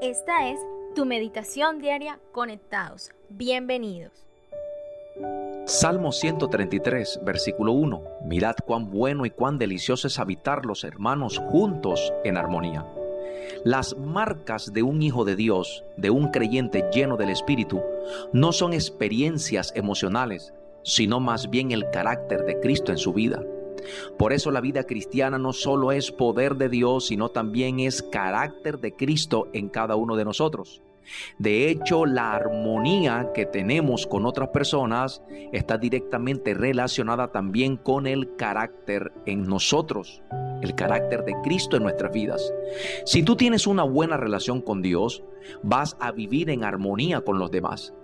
Esta es tu meditación diaria conectados. Bienvenidos. Salmo 133, versículo 1. Mirad cuán bueno y cuán delicioso es habitar los hermanos juntos en armonía. Las marcas de un hijo de Dios, de un creyente lleno del Espíritu, no son experiencias emocionales, sino más bien el carácter de Cristo en su vida. Por eso la vida cristiana no solo es poder de Dios, sino también es carácter de Cristo en cada uno de nosotros. De hecho, la armonía que tenemos con otras personas está directamente relacionada también con el carácter en nosotros, el carácter de Cristo en nuestras vidas. Si tú tienes una buena relación con Dios, vas a vivir en armonía con los demás.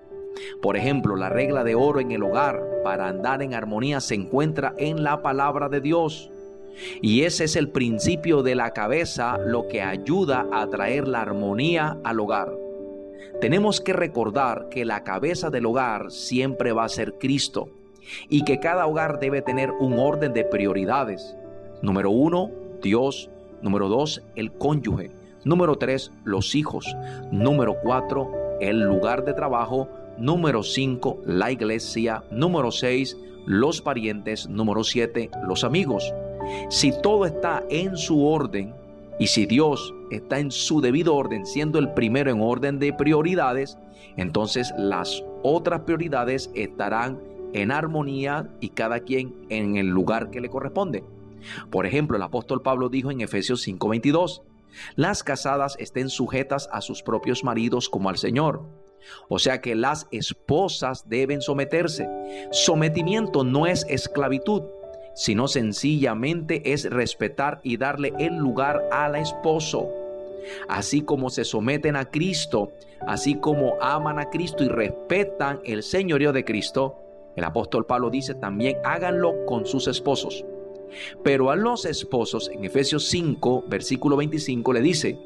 Por ejemplo, la regla de oro en el hogar para andar en armonía se encuentra en la palabra de Dios. Y ese es el principio de la cabeza, lo que ayuda a traer la armonía al hogar. Tenemos que recordar que la cabeza del hogar siempre va a ser Cristo y que cada hogar debe tener un orden de prioridades. Número uno, Dios. Número dos, el cónyuge. Número tres, los hijos. Número cuatro, el lugar de trabajo. Número cinco, la iglesia. Número seis, los parientes. Número siete, los amigos. Si todo está en su orden, y si Dios está en su debido orden, siendo el primero en orden de prioridades, entonces las otras prioridades estarán en armonía y cada quien en el lugar que le corresponde. Por ejemplo, el apóstol Pablo dijo en Efesios 5:22, las casadas estén sujetas a sus propios maridos como al Señor. O sea que las esposas deben someterse. Sometimiento no es esclavitud sino sencillamente es respetar y darle el lugar al esposo. Así como se someten a Cristo, así como aman a Cristo y respetan el señorío de Cristo, el apóstol Pablo dice también háganlo con sus esposos. Pero a los esposos, en Efesios 5, versículo 25, le dice,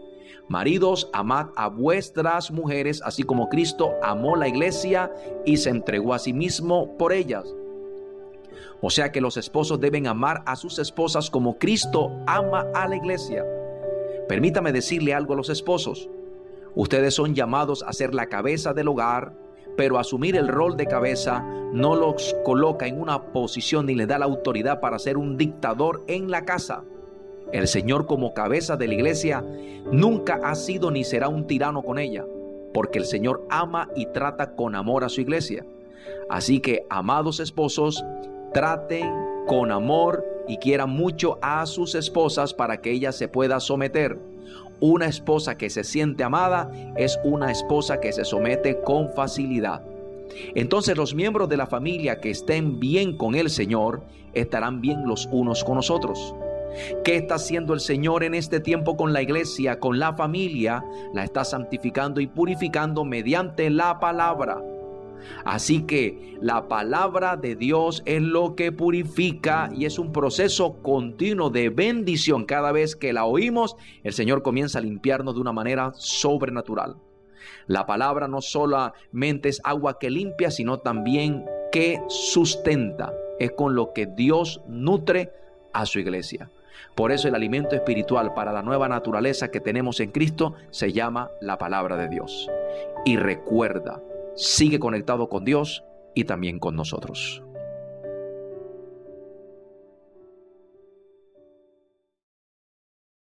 Maridos, amad a vuestras mujeres, así como Cristo amó la iglesia y se entregó a sí mismo por ellas o sea que los esposos deben amar a sus esposas como Cristo ama a la iglesia. Permítame decirle algo a los esposos. Ustedes son llamados a ser la cabeza del hogar, pero asumir el rol de cabeza no los coloca en una posición ni les da la autoridad para ser un dictador en la casa. El Señor como cabeza de la iglesia nunca ha sido ni será un tirano con ella, porque el Señor ama y trata con amor a su iglesia. Así que, amados esposos, traten con amor y quieran mucho a sus esposas para que ella se pueda someter. Una esposa que se siente amada es una esposa que se somete con facilidad. Entonces los miembros de la familia que estén bien con el Señor estarán bien los unos con nosotros. ¿Qué está haciendo el Señor en este tiempo con la iglesia, con la familia? La está santificando y purificando mediante la palabra. Así que la palabra de Dios es lo que purifica y es un proceso continuo de bendición. Cada vez que la oímos, el Señor comienza a limpiarnos de una manera sobrenatural. La palabra no solamente es agua que limpia, sino también que sustenta. Es con lo que Dios nutre a su iglesia. Por eso el alimento espiritual para la nueva naturaleza que tenemos en Cristo se llama la palabra de Dios. Y recuerda, sigue conectado con Dios y también con nosotros.